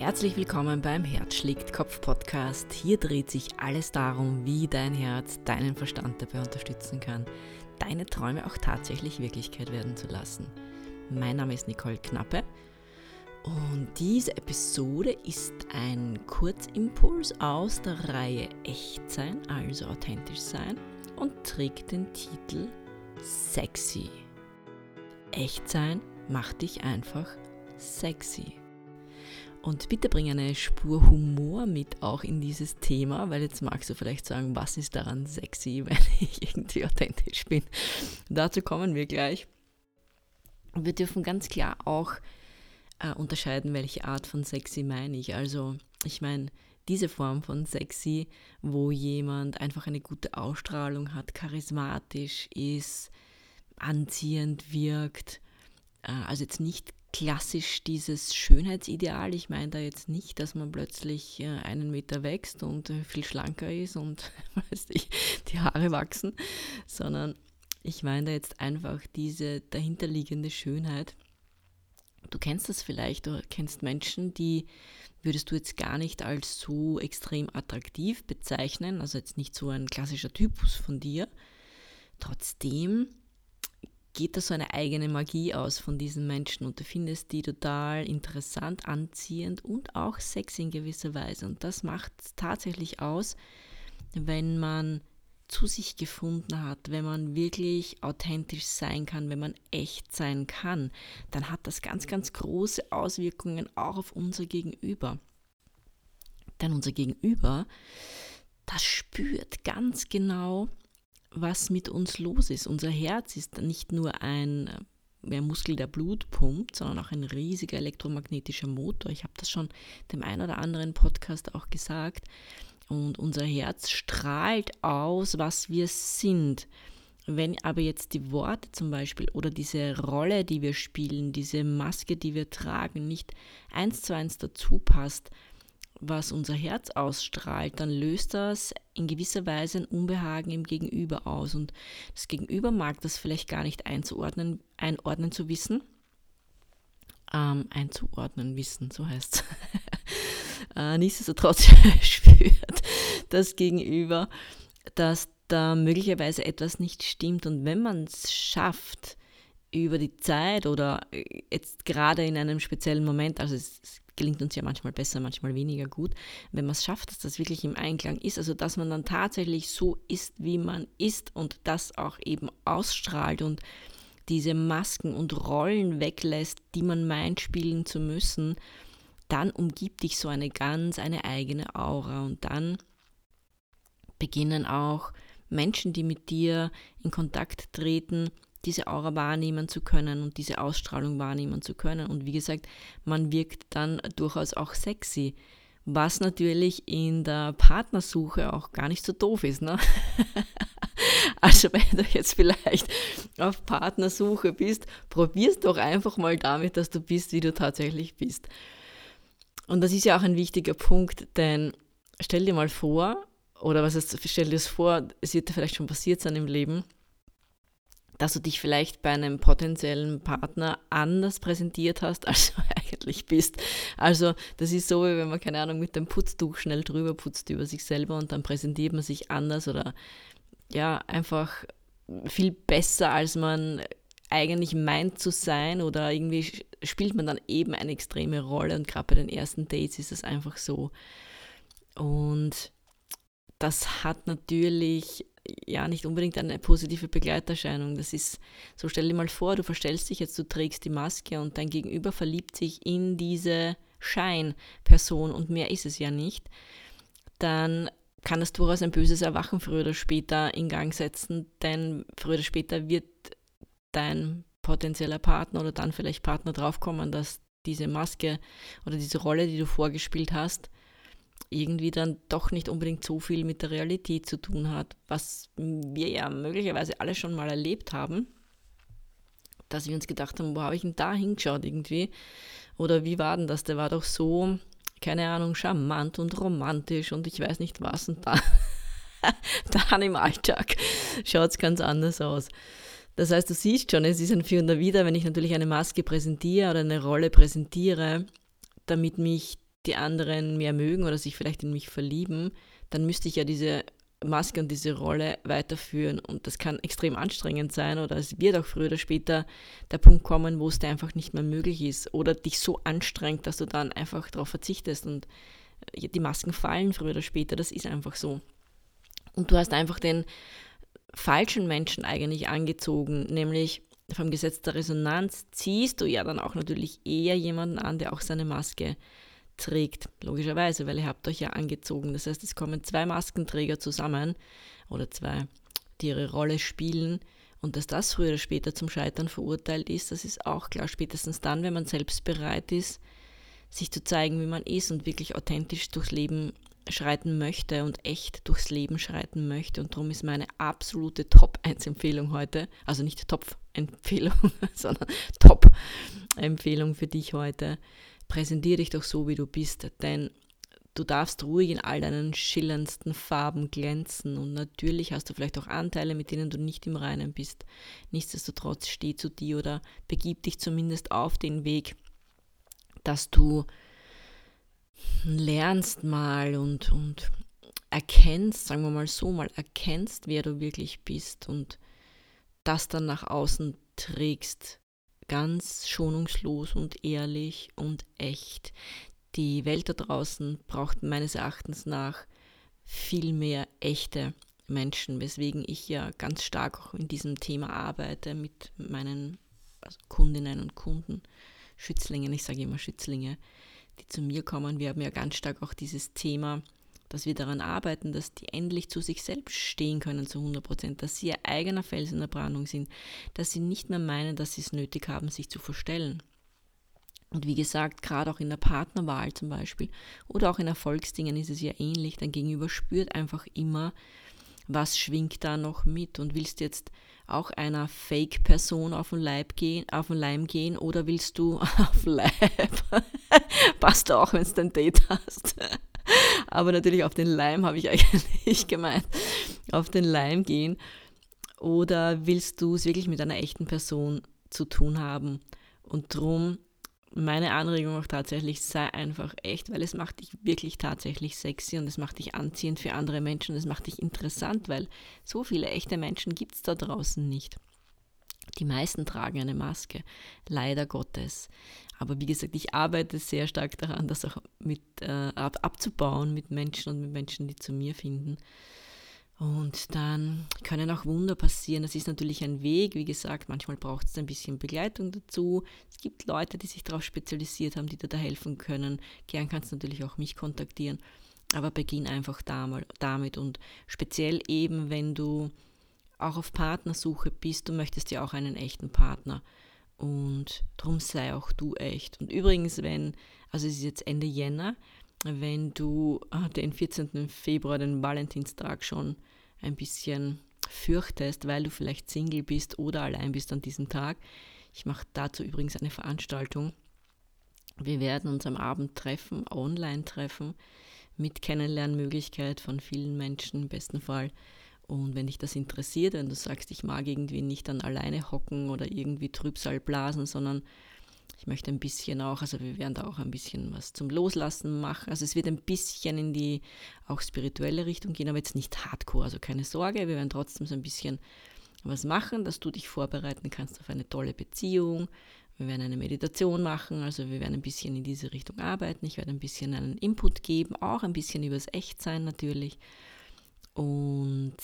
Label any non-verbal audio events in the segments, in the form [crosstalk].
Herzlich willkommen beim Herz schlägt Kopf Podcast. Hier dreht sich alles darum, wie dein Herz deinen Verstand dabei unterstützen kann, deine Träume auch tatsächlich Wirklichkeit werden zu lassen. Mein Name ist Nicole Knappe und diese Episode ist ein Kurzimpuls aus der Reihe Echt sein, also authentisch sein und trägt den Titel Sexy. Echt sein macht dich einfach sexy. Und bitte bring eine Spur Humor mit auch in dieses Thema, weil jetzt magst du vielleicht sagen, was ist daran sexy, [laughs] wenn ich irgendwie authentisch bin. Dazu kommen wir gleich. Wir dürfen ganz klar auch äh, unterscheiden, welche Art von sexy meine ich. Also ich meine diese Form von sexy, wo jemand einfach eine gute Ausstrahlung hat, charismatisch ist, anziehend wirkt. Äh, also jetzt nicht klassisch dieses Schönheitsideal. Ich meine da jetzt nicht, dass man plötzlich äh, einen Meter wächst und äh, viel schlanker ist und [laughs] weiß ich, die Haare wachsen, sondern ich meine da jetzt einfach diese dahinterliegende Schönheit. Du kennst das vielleicht, du kennst Menschen, die würdest du jetzt gar nicht als so extrem attraktiv bezeichnen, also jetzt nicht so ein klassischer Typus von dir. Trotzdem geht da so eine eigene Magie aus von diesen Menschen und du findest die total interessant, anziehend und auch sexy in gewisser Weise. Und das macht tatsächlich aus, wenn man zu sich gefunden hat, wenn man wirklich authentisch sein kann, wenn man echt sein kann, dann hat das ganz, ganz große Auswirkungen auch auf unser Gegenüber. Denn unser Gegenüber, das spürt ganz genau, was mit uns los ist. Unser Herz ist nicht nur ein mehr Muskel, der Blut pumpt, sondern auch ein riesiger elektromagnetischer Motor. Ich habe das schon dem einen oder anderen Podcast auch gesagt. Und unser Herz strahlt aus, was wir sind. Wenn aber jetzt die Worte zum Beispiel oder diese Rolle, die wir spielen, diese Maske, die wir tragen, nicht eins zu eins dazu passt, was unser Herz ausstrahlt, dann löst das in gewisser Weise ein Unbehagen im Gegenüber aus. Und das Gegenüber mag das vielleicht gar nicht einzuordnen, einordnen zu wissen. Ähm, einzuordnen wissen, so heißt es. [laughs] äh, nichtsdestotrotz [laughs] spürt das Gegenüber, dass da möglicherweise etwas nicht stimmt. Und wenn man es schafft, über die Zeit oder jetzt gerade in einem speziellen Moment, also es gelingt uns ja manchmal besser, manchmal weniger gut, wenn man es schafft, dass das wirklich im Einklang ist, also dass man dann tatsächlich so ist, wie man ist und das auch eben ausstrahlt und diese Masken und Rollen weglässt, die man meint spielen zu müssen, dann umgibt dich so eine ganz eine eigene Aura. Und dann beginnen auch Menschen, die mit dir in Kontakt treten, diese Aura wahrnehmen zu können und diese Ausstrahlung wahrnehmen zu können. Und wie gesagt, man wirkt dann durchaus auch sexy, was natürlich in der Partnersuche auch gar nicht so doof ist. Ne? [laughs] also wenn du jetzt vielleicht auf Partnersuche bist, probier's doch einfach mal damit, dass du bist, wie du tatsächlich bist. Und das ist ja auch ein wichtiger Punkt, denn stell dir mal vor, oder was heißt, stell dir das vor, es wird dir vielleicht schon passiert sein im Leben, dass du dich vielleicht bei einem potenziellen Partner anders präsentiert hast, [laughs] als du eigentlich bist. Also das ist so, wie wenn man, keine Ahnung, mit dem Putztuch schnell drüber putzt über sich selber und dann präsentiert man sich anders oder ja, einfach viel besser, als man eigentlich meint zu sein oder irgendwie spielt man dann eben eine extreme Rolle und gerade bei den ersten Dates ist es einfach so. Und das hat natürlich ja nicht unbedingt eine positive Begleiterscheinung. Das ist, so stell dir mal vor, du verstellst dich jetzt, du trägst die Maske und dein Gegenüber verliebt sich in diese Scheinperson und mehr ist es ja nicht, dann kann das durchaus ein böses Erwachen früher oder später in Gang setzen, denn früher oder später wird dein potenzieller Partner oder dann vielleicht Partner draufkommen, dass diese Maske oder diese Rolle, die du vorgespielt hast, irgendwie dann doch nicht unbedingt so viel mit der Realität zu tun hat, was wir ja möglicherweise alle schon mal erlebt haben, dass wir uns gedacht haben, wo habe ich denn da hingeschaut irgendwie? Oder wie war denn das? Der war doch so, keine Ahnung, charmant und romantisch und ich weiß nicht was und da, [laughs] dann im Alltag schaut es ganz anders aus. Das heißt, du siehst schon, es ist ein Für und Wider, wenn ich natürlich eine Maske präsentiere oder eine Rolle präsentiere, damit mich die anderen mehr mögen oder sich vielleicht in mich verlieben, dann müsste ich ja diese Maske und diese Rolle weiterführen und das kann extrem anstrengend sein oder es wird auch früher oder später der Punkt kommen, wo es dir einfach nicht mehr möglich ist oder dich so anstrengt, dass du dann einfach darauf verzichtest und äh, die Masken fallen früher oder später, das ist einfach so. Und du hast einfach den falschen Menschen eigentlich angezogen, nämlich vom Gesetz der Resonanz ziehst du ja dann auch natürlich eher jemanden an, der auch seine Maske trägt, logischerweise, weil ihr habt euch ja angezogen. Das heißt, es kommen zwei Maskenträger zusammen oder zwei, die ihre Rolle spielen. Und dass das früher oder später zum Scheitern verurteilt ist, das ist auch klar. Spätestens dann, wenn man selbst bereit ist, sich zu zeigen, wie man ist und wirklich authentisch durchs Leben schreiten möchte und echt durchs Leben schreiten möchte. Und darum ist meine absolute Top-1-Empfehlung heute, also nicht Top-Empfehlung, [laughs] sondern Top-Empfehlung für dich heute, präsentiere dich doch so, wie du bist, denn du darfst ruhig in all deinen schillerndsten Farben glänzen und natürlich hast du vielleicht auch Anteile, mit denen du nicht im Reinen bist. Nichtsdestotrotz steh zu dir oder begib dich zumindest auf den Weg, dass du lernst mal und, und erkennst, sagen wir mal so, mal erkennst, wer du wirklich bist und das dann nach außen trägst, ganz schonungslos und ehrlich und echt. Die Welt da draußen braucht meines Erachtens nach viel mehr echte Menschen, weswegen ich ja ganz stark auch in diesem Thema arbeite mit meinen also Kundinnen und Kunden, Schützlingen, ich sage immer Schützlinge, die zu mir kommen. Wir haben ja ganz stark auch dieses Thema dass wir daran arbeiten, dass die endlich zu sich selbst stehen können zu 100 Prozent, dass sie ihr eigener Fels in der Brandung sind, dass sie nicht mehr meinen, dass sie es nötig haben, sich zu verstellen. Und wie gesagt, gerade auch in der Partnerwahl zum Beispiel oder auch in Erfolgsdingen ist es ja ähnlich. Dein Gegenüber spürt einfach immer, was schwingt da noch mit und willst jetzt auch einer Fake-Person auf den auf den Leim gehen oder willst du [laughs] auf Leib? Passt auch, wenn du ein Date hast. Aber natürlich auf den Leim habe ich [laughs] eigentlich gemeint. Auf den Leim gehen. Oder willst du es wirklich mit einer echten Person zu tun haben? Und drum meine Anregung auch tatsächlich, sei einfach echt, weil es macht dich wirklich tatsächlich sexy und es macht dich anziehend für andere Menschen und es macht dich interessant, weil so viele echte Menschen gibt es da draußen nicht. Die meisten tragen eine Maske, leider Gottes. Aber wie gesagt, ich arbeite sehr stark daran, das auch mit äh, ab, abzubauen mit Menschen und mit Menschen, die zu mir finden. Und dann können auch Wunder passieren. Das ist natürlich ein Weg. Wie gesagt, manchmal braucht es ein bisschen Begleitung dazu. Es gibt Leute, die sich darauf spezialisiert haben, die dir da helfen können. Gern kannst du natürlich auch mich kontaktieren. Aber beginn einfach damit. Und speziell eben, wenn du auch auf Partnersuche bist, du möchtest ja auch einen echten Partner. Und darum sei auch du echt. Und übrigens, wenn, also es ist jetzt Ende Jänner, wenn du ah, den 14. Februar, den Valentinstag schon ein bisschen fürchtest, weil du vielleicht Single bist oder allein bist an diesem Tag. Ich mache dazu übrigens eine Veranstaltung. Wir werden uns am Abend treffen, online treffen, mit Kennenlernmöglichkeit von vielen Menschen im besten Fall. Und wenn dich das interessiert, wenn du sagst, ich mag irgendwie nicht dann alleine hocken oder irgendwie Trübsal blasen, sondern ich möchte ein bisschen auch, also wir werden da auch ein bisschen was zum Loslassen machen. Also es wird ein bisschen in die auch spirituelle Richtung gehen, aber jetzt nicht hardcore, also keine Sorge, wir werden trotzdem so ein bisschen was machen, dass du dich vorbereiten kannst auf eine tolle Beziehung. Wir werden eine Meditation machen, also wir werden ein bisschen in diese Richtung arbeiten. Ich werde ein bisschen einen Input geben, auch ein bisschen übers Echtsein natürlich. Und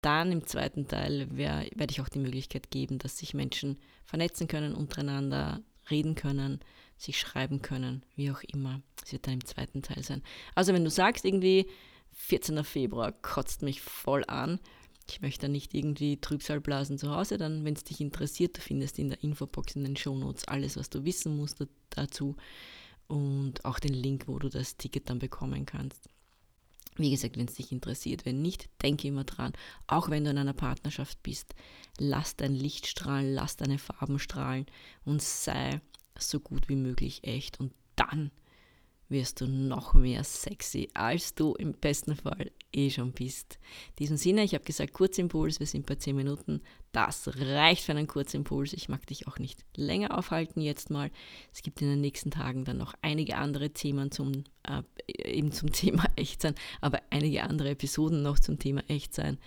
dann im zweiten Teil wär, werde ich auch die Möglichkeit geben, dass sich Menschen vernetzen können, untereinander reden können, sich schreiben können, wie auch immer. Das wird dann im zweiten Teil sein. Also wenn du sagst irgendwie, 14. Februar kotzt mich voll an, ich möchte nicht irgendwie Trübsal blasen zu Hause, dann, wenn es dich interessiert, du findest in der Infobox, in den Shownotes alles, was du wissen musst dazu und auch den Link, wo du das Ticket dann bekommen kannst. Wie gesagt, wenn es dich interessiert, wenn nicht, denke immer dran, auch wenn du in einer Partnerschaft bist, lass dein Licht strahlen, lass deine Farben strahlen und sei so gut wie möglich echt. Und dann wirst du noch mehr sexy, als du im besten Fall eh schon bist. In diesem Sinne, ich habe gesagt, Kurzimpuls, wir sind bei 10 Minuten. Das reicht für einen Kurzimpuls. Ich mag dich auch nicht länger aufhalten jetzt mal. Es gibt in den nächsten Tagen dann noch einige andere Themen zum, äh, eben zum [laughs] Thema Echtsein, aber einige andere Episoden noch zum Thema Echtsein.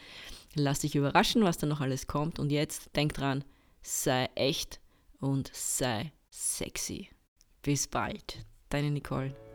Lass dich überraschen, was da noch alles kommt. Und jetzt denk dran, sei echt und sei sexy. Bis bald, deine Nicole.